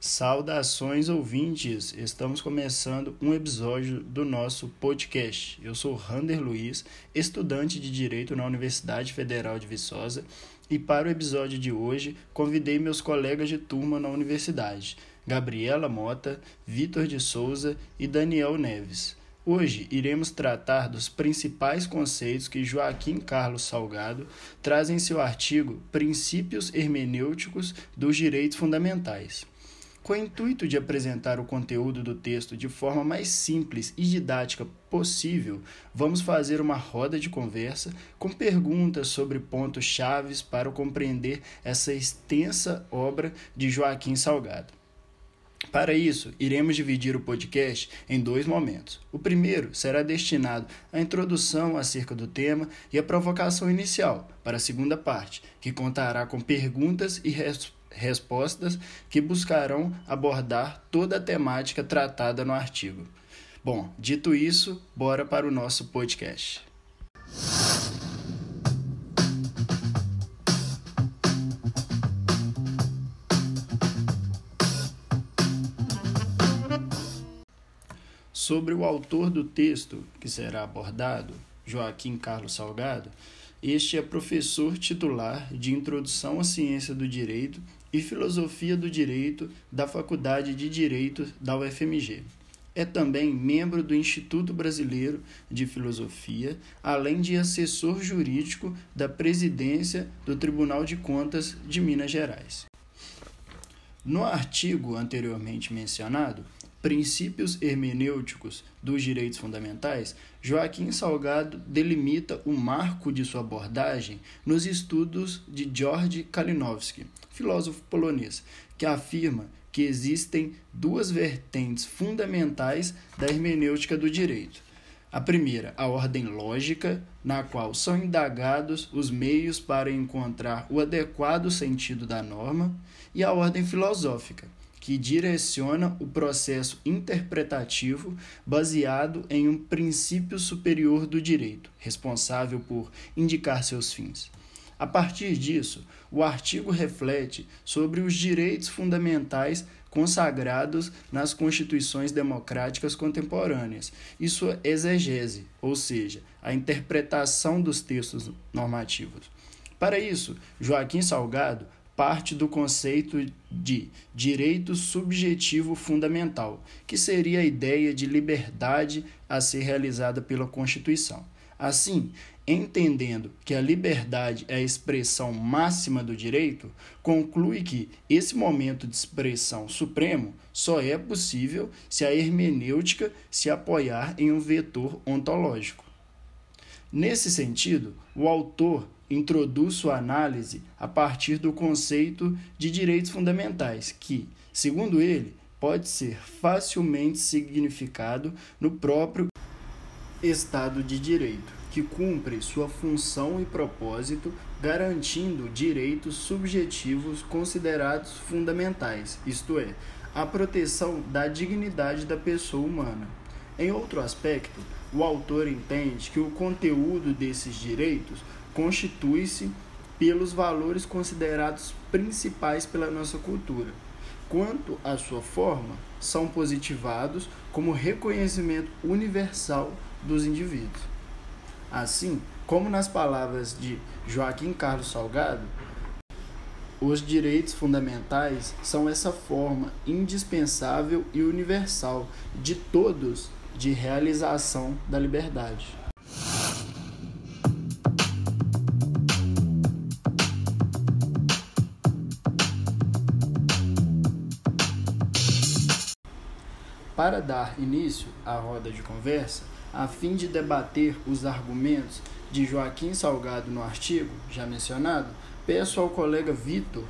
Saudações ouvintes! Estamos começando um episódio do nosso podcast. Eu sou Rander Luiz, estudante de Direito na Universidade Federal de Viçosa, e para o episódio de hoje convidei meus colegas de turma na universidade, Gabriela Mota, Vitor de Souza e Daniel Neves. Hoje iremos tratar dos principais conceitos que Joaquim Carlos Salgado traz em seu artigo Princípios Hermenêuticos dos Direitos Fundamentais. Com o intuito de apresentar o conteúdo do texto de forma mais simples e didática possível, vamos fazer uma roda de conversa com perguntas sobre pontos chaves para compreender essa extensa obra de Joaquim Salgado. Para isso, iremos dividir o podcast em dois momentos. O primeiro será destinado à introdução acerca do tema e à provocação inicial, para a segunda parte, que contará com perguntas e respostas respostas que buscarão abordar toda a temática tratada no artigo. Bom, dito isso, bora para o nosso podcast. Sobre o autor do texto que será abordado, Joaquim Carlos Salgado, este é professor titular de Introdução à Ciência do Direito e Filosofia do Direito da Faculdade de Direito da UFMG. É também membro do Instituto Brasileiro de Filosofia, além de assessor jurídico da presidência do Tribunal de Contas de Minas Gerais. No artigo anteriormente mencionado, Princípios Hermenêuticos dos Direitos Fundamentais, Joaquim Salgado delimita o marco de sua abordagem nos estudos de George Kalinowski, filósofo polonês, que afirma que existem duas vertentes fundamentais da hermenêutica do direito. A primeira, a ordem lógica, na qual são indagados os meios para encontrar o adequado sentido da norma, e a ordem filosófica, que direciona o processo interpretativo baseado em um princípio superior do direito, responsável por indicar seus fins. A partir disso, o artigo reflete sobre os direitos fundamentais consagrados nas constituições democráticas contemporâneas e sua exegese, ou seja, a interpretação dos textos normativos. Para isso, Joaquim Salgado parte do conceito de direito subjetivo fundamental, que seria a ideia de liberdade a ser realizada pela Constituição. Assim, entendendo que a liberdade é a expressão máxima do direito, conclui que esse momento de expressão supremo só é possível se a hermenêutica se apoiar em um vetor ontológico. Nesse sentido, o autor introduz sua análise a partir do conceito de direitos fundamentais, que, segundo ele, pode ser facilmente significado no próprio Estado de Direito, que cumpre sua função e propósito garantindo direitos subjetivos considerados fundamentais, isto é, a proteção da dignidade da pessoa humana. Em outro aspecto, o autor entende que o conteúdo desses direitos constitui-se pelos valores considerados principais pela nossa cultura. Quanto à sua forma, são positivados como reconhecimento universal dos indivíduos. Assim, como nas palavras de Joaquim Carlos Salgado, os direitos fundamentais são essa forma indispensável e universal de todos de realização da liberdade. Para dar início à roda de conversa, a fim de debater os argumentos de Joaquim Salgado no artigo já mencionado, peço ao colega Vitor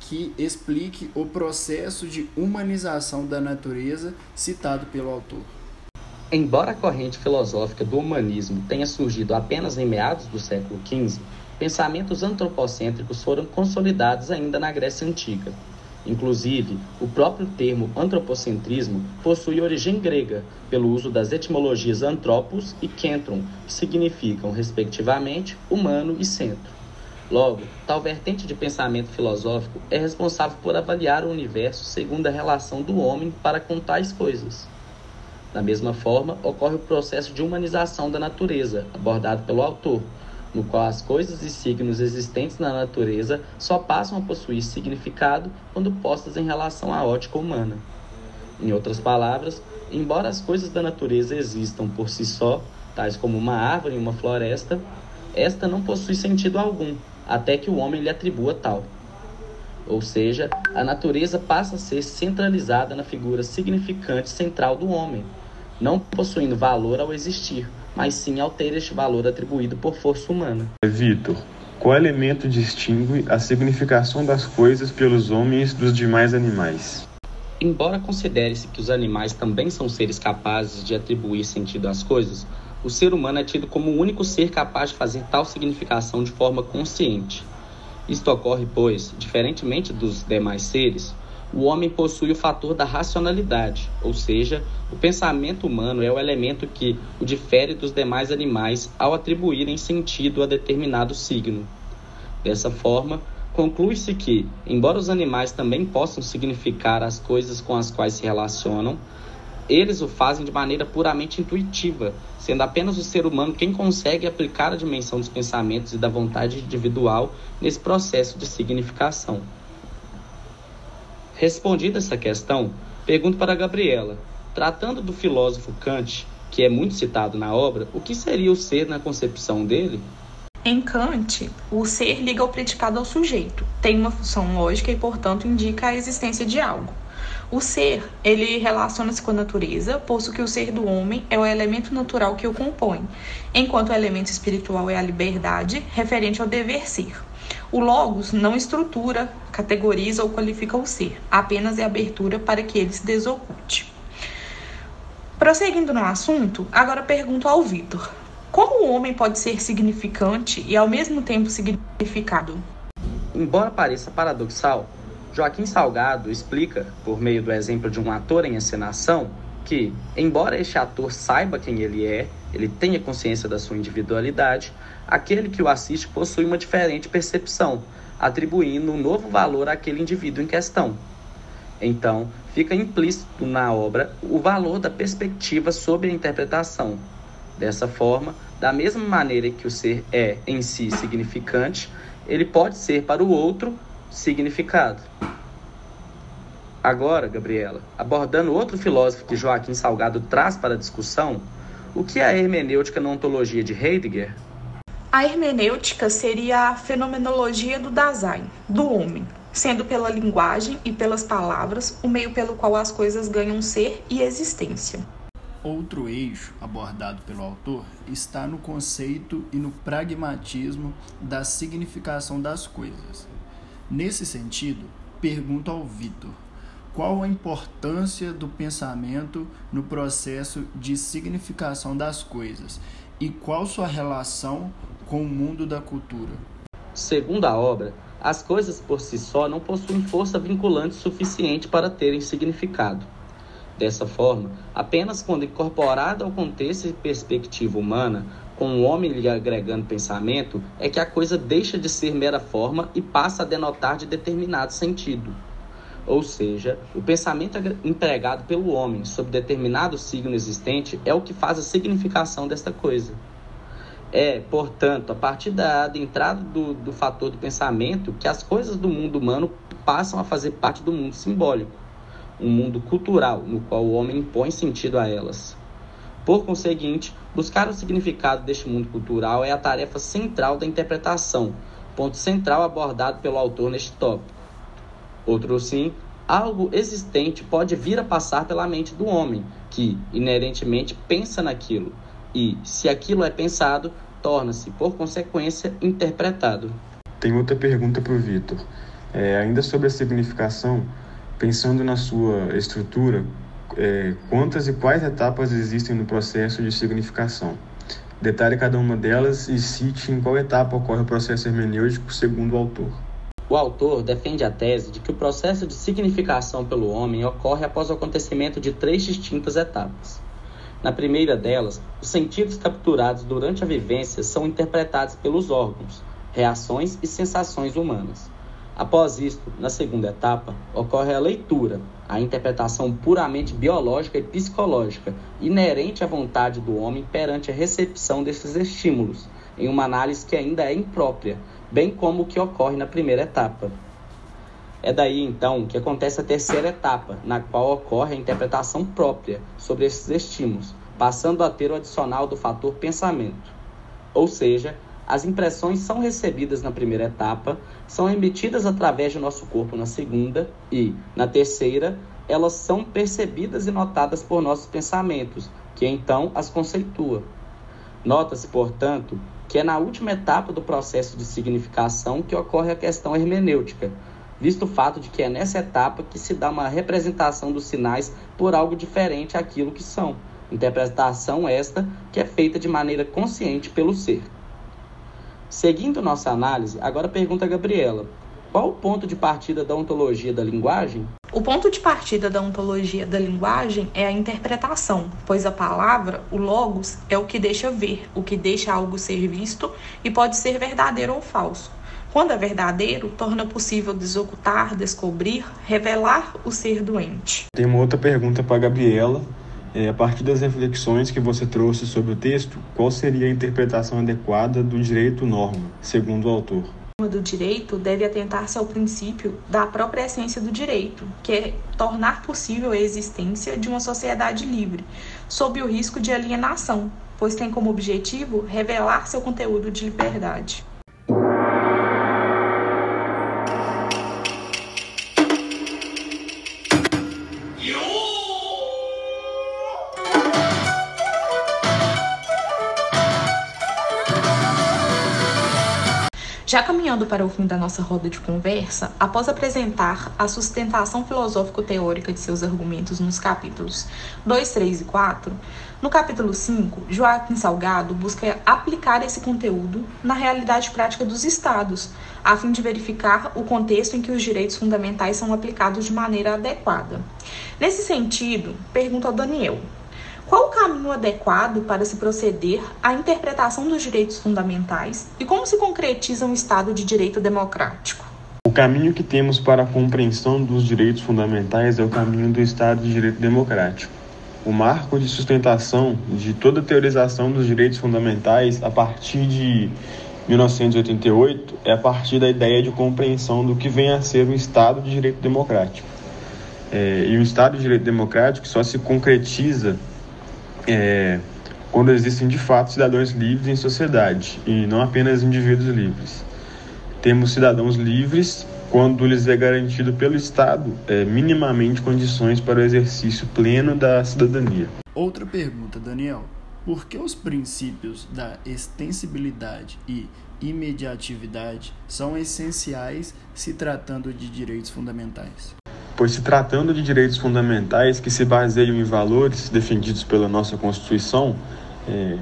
que explique o processo de humanização da natureza citado pelo autor. Embora a corrente filosófica do humanismo tenha surgido apenas em meados do século XV, pensamentos antropocêntricos foram consolidados ainda na Grécia Antiga. Inclusive, o próprio termo antropocentrismo possui origem grega, pelo uso das etimologias antropos e kentron, que significam, respectivamente, humano e centro. Logo, tal vertente de pensamento filosófico é responsável por avaliar o universo segundo a relação do homem para com tais coisas. Da mesma forma, ocorre o processo de humanização da natureza, abordado pelo autor, no qual as coisas e signos existentes na natureza só passam a possuir significado quando postas em relação à ótica humana. Em outras palavras, embora as coisas da natureza existam por si só, tais como uma árvore e uma floresta, esta não possui sentido algum, até que o homem lhe atribua tal. Ou seja, a natureza passa a ser centralizada na figura significante central do homem, não possuindo valor ao existir, mas sim ao ter este valor atribuído por força humana. Vitor, qual elemento distingue a significação das coisas pelos homens dos demais animais? Embora considere-se que os animais também são seres capazes de atribuir sentido às coisas, o ser humano é tido como o único ser capaz de fazer tal significação de forma consciente. Isto ocorre, pois, diferentemente dos demais seres, o homem possui o fator da racionalidade, ou seja, o pensamento humano é o elemento que o difere dos demais animais ao atribuírem sentido a determinado signo. Dessa forma, conclui-se que, embora os animais também possam significar as coisas com as quais se relacionam, eles o fazem de maneira puramente intuitiva, sendo apenas o ser humano quem consegue aplicar a dimensão dos pensamentos e da vontade individual nesse processo de significação. Respondida essa questão, pergunto para Gabriela, tratando do filósofo Kant, que é muito citado na obra, o que seria o ser na concepção dele? Em Kant, o ser liga o predicado ao sujeito, tem uma função lógica e, portanto, indica a existência de algo. O ser, ele relaciona-se com a natureza, posto que o ser do homem é o elemento natural que o compõe, enquanto o elemento espiritual é a liberdade, referente ao dever ser. O logos não estrutura, categoriza ou qualifica o ser, apenas é abertura para que ele se desoculte. Prosseguindo no assunto, agora pergunto ao Vitor: como o homem pode ser significante e ao mesmo tempo significado? Embora pareça paradoxal, Joaquim Salgado explica, por meio do exemplo de um ator em encenação, que, embora este ator saiba quem ele é, ele tenha consciência da sua individualidade, aquele que o assiste possui uma diferente percepção, atribuindo um novo valor àquele indivíduo em questão. Então, fica implícito na obra o valor da perspectiva sobre a interpretação. Dessa forma, da mesma maneira que o ser é em si significante, ele pode ser para o outro significado. Agora, Gabriela, abordando outro filósofo que Joaquim Salgado traz para a discussão, o que é a hermenêutica na ontologia de Heidegger? A hermenêutica seria a fenomenologia do Dasein, do homem, sendo pela linguagem e pelas palavras o meio pelo qual as coisas ganham ser e existência. Outro eixo abordado pelo autor está no conceito e no pragmatismo da significação das coisas. Nesse sentido, pergunto ao Vitor: qual a importância do pensamento no processo de significação das coisas e qual sua relação com o mundo da cultura. Segundo a obra, as coisas por si só não possuem força vinculante suficiente para terem significado. Dessa forma, apenas quando incorporada ao contexto e perspectiva humana, com o homem lhe agregando pensamento, é que a coisa deixa de ser mera forma e passa a denotar de determinado sentido. Ou seja, o pensamento empregado pelo homem sobre determinado signo existente é o que faz a significação desta coisa. É, portanto, a partir da, da entrada do, do fator do pensamento que as coisas do mundo humano passam a fazer parte do mundo simbólico, um mundo cultural no qual o homem impõe sentido a elas. Por conseguinte, buscar o significado deste mundo cultural é a tarefa central da interpretação, ponto central abordado pelo autor neste tópico. Outro sim, algo existente pode vir a passar pela mente do homem, que inerentemente pensa naquilo, e, se aquilo é pensado, torna-se, por consequência, interpretado. Tem outra pergunta para o Vitor. É, ainda sobre a significação, pensando na sua estrutura, é, quantas e quais etapas existem no processo de significação? Detalhe cada uma delas e cite em qual etapa ocorre o processo hermenêutico segundo o autor. O autor defende a tese de que o processo de significação pelo homem ocorre após o acontecimento de três distintas etapas. Na primeira delas, os sentidos capturados durante a vivência são interpretados pelos órgãos, reações e sensações humanas. Após isto, na segunda etapa, ocorre a leitura, a interpretação puramente biológica e psicológica, inerente à vontade do homem perante a recepção desses estímulos, em uma análise que ainda é imprópria, bem como o que ocorre na primeira etapa. É daí então que acontece a terceira etapa, na qual ocorre a interpretação própria sobre esses estímulos, passando a ter o adicional do fator pensamento. Ou seja, as impressões são recebidas na primeira etapa, são emitidas através do nosso corpo na segunda e, na terceira, elas são percebidas e notadas por nossos pensamentos, que então as conceitua. Nota-se, portanto, que é na última etapa do processo de significação que ocorre a questão hermenêutica, visto o fato de que é nessa etapa que se dá uma representação dos sinais por algo diferente àquilo que são. Interpretação esta que é feita de maneira consciente pelo ser. Seguindo nossa análise, agora pergunta a Gabriela: qual o ponto de partida da ontologia da linguagem? O ponto de partida da ontologia da linguagem é a interpretação, pois a palavra, o logos, é o que deixa ver, o que deixa algo ser visto e pode ser verdadeiro ou falso. Quando é verdadeiro, torna possível desocultar, descobrir, revelar o ser doente. Tem uma outra pergunta para a Gabriela. É, a partir das reflexões que você trouxe sobre o texto, qual seria a interpretação adequada do direito norma, segundo o autor? Do direito deve atentar-se ao princípio da própria essência do direito, que é tornar possível a existência de uma sociedade livre, sob o risco de alienação, pois tem como objetivo revelar seu conteúdo de liberdade. Já caminhando para o fim da nossa roda de conversa, após apresentar a sustentação filosófico-teórica de seus argumentos nos capítulos 2, 3 e 4, no capítulo 5, Joaquim Salgado busca aplicar esse conteúdo na realidade prática dos estados, a fim de verificar o contexto em que os direitos fundamentais são aplicados de maneira adequada. Nesse sentido, pergunto ao Daniel: qual o caminho adequado para se proceder à interpretação dos direitos fundamentais e como se concretiza um Estado de direito democrático? O caminho que temos para a compreensão dos direitos fundamentais é o caminho do Estado de Direito Democrático. O marco de sustentação de toda a teorização dos direitos fundamentais a partir de 1988 é a partir da ideia de compreensão do que vem a ser o Estado de Direito Democrático. É, e o Estado de Direito Democrático só se concretiza é, quando existem de fato cidadãos livres em sociedade e não apenas indivíduos livres. Temos cidadãos livres quando lhes é garantido pelo Estado é, minimamente condições para o exercício pleno da cidadania. Outra pergunta, Daniel. Por que os princípios da extensibilidade e imediatividade são essenciais se tratando de direitos fundamentais? Pois se tratando de direitos fundamentais que se baseiam em valores defendidos pela nossa Constituição, é,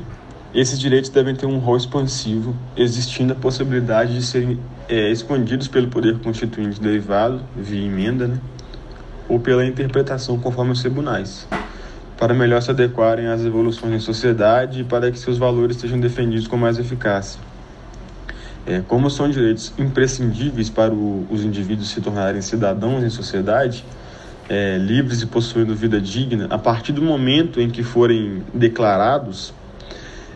esses direitos devem ter um rol expansivo, existindo a possibilidade de serem é, escondidos pelo poder constituinte derivado, via emenda, né, ou pela interpretação conforme os tribunais, para melhor se adequarem às evoluções em sociedade e para que seus valores sejam defendidos com mais eficácia. É, como são direitos imprescindíveis para o, os indivíduos se tornarem cidadãos em sociedade, é, livres e possuindo vida digna, a partir do momento em que forem declarados,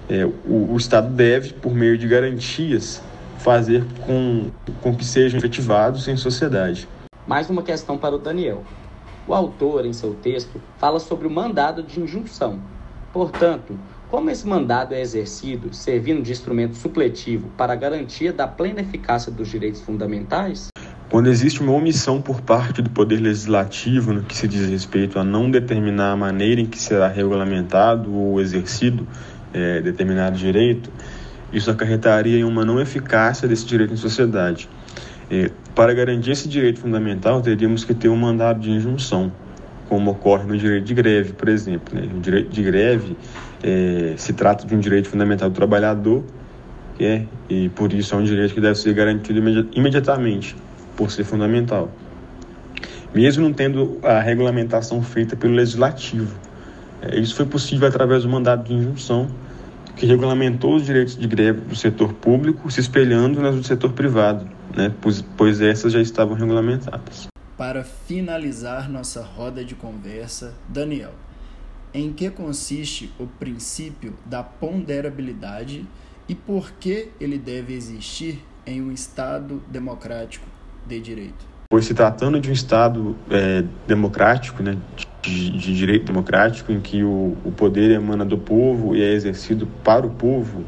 é, o, o, Estado deve, por meio de garantias, fazer com, com que sejam efetivados em sociedade. Mais uma questão para o Daniel. O autor, em seu texto, fala sobre o mandado de injunção. Portanto, como esse mandado é exercido, servindo de instrumento supletivo para a garantia da plena eficácia dos direitos fundamentais? Quando existe uma omissão por parte do Poder Legislativo no que se diz respeito a não determinar a maneira em que será regulamentado ou exercido é, determinado direito, isso acarretaria em uma não eficácia desse direito em sociedade. É, para garantir esse direito fundamental, teríamos que ter um mandado de injunção. Como ocorre no direito de greve, por exemplo. Né? O direito de greve é, se trata de um direito fundamental do trabalhador, é, e por isso é um direito que deve ser garantido imediatamente, por ser fundamental. Mesmo não tendo a regulamentação feita pelo legislativo. É, isso foi possível através do mandato de injunção, que regulamentou os direitos de greve do setor público, se espelhando nas do setor privado, né? pois, pois essas já estavam regulamentadas. Para finalizar nossa roda de conversa, Daniel, em que consiste o princípio da ponderabilidade e por que ele deve existir em um Estado democrático de direito? Pois se tratando de um Estado é, democrático, né, de, de, direito democrático, em que o, o poder emana do povo e é exercido para o povo,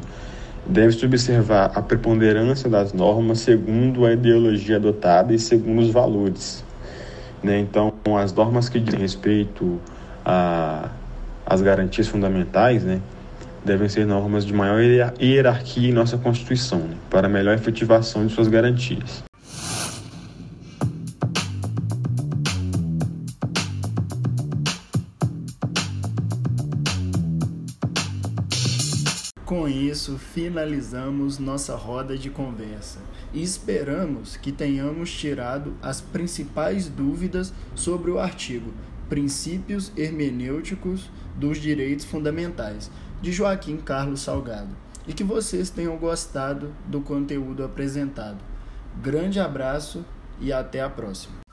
deve-se observar a preponderância das normas segundo a ideologia adotada e segundo os valores. Né? Então, as normas que dizem respeito às garantias fundamentais né, devem ser normas de maior hierarquia em nossa Constituição, né, para melhor efetivação de suas garantias. Com isso, finalizamos nossa roda de conversa e esperamos que tenhamos tirado as principais dúvidas sobre o artigo Princípios Hermenêuticos dos Direitos Fundamentais, de Joaquim Carlos Salgado, e que vocês tenham gostado do conteúdo apresentado. Grande abraço e até a próxima!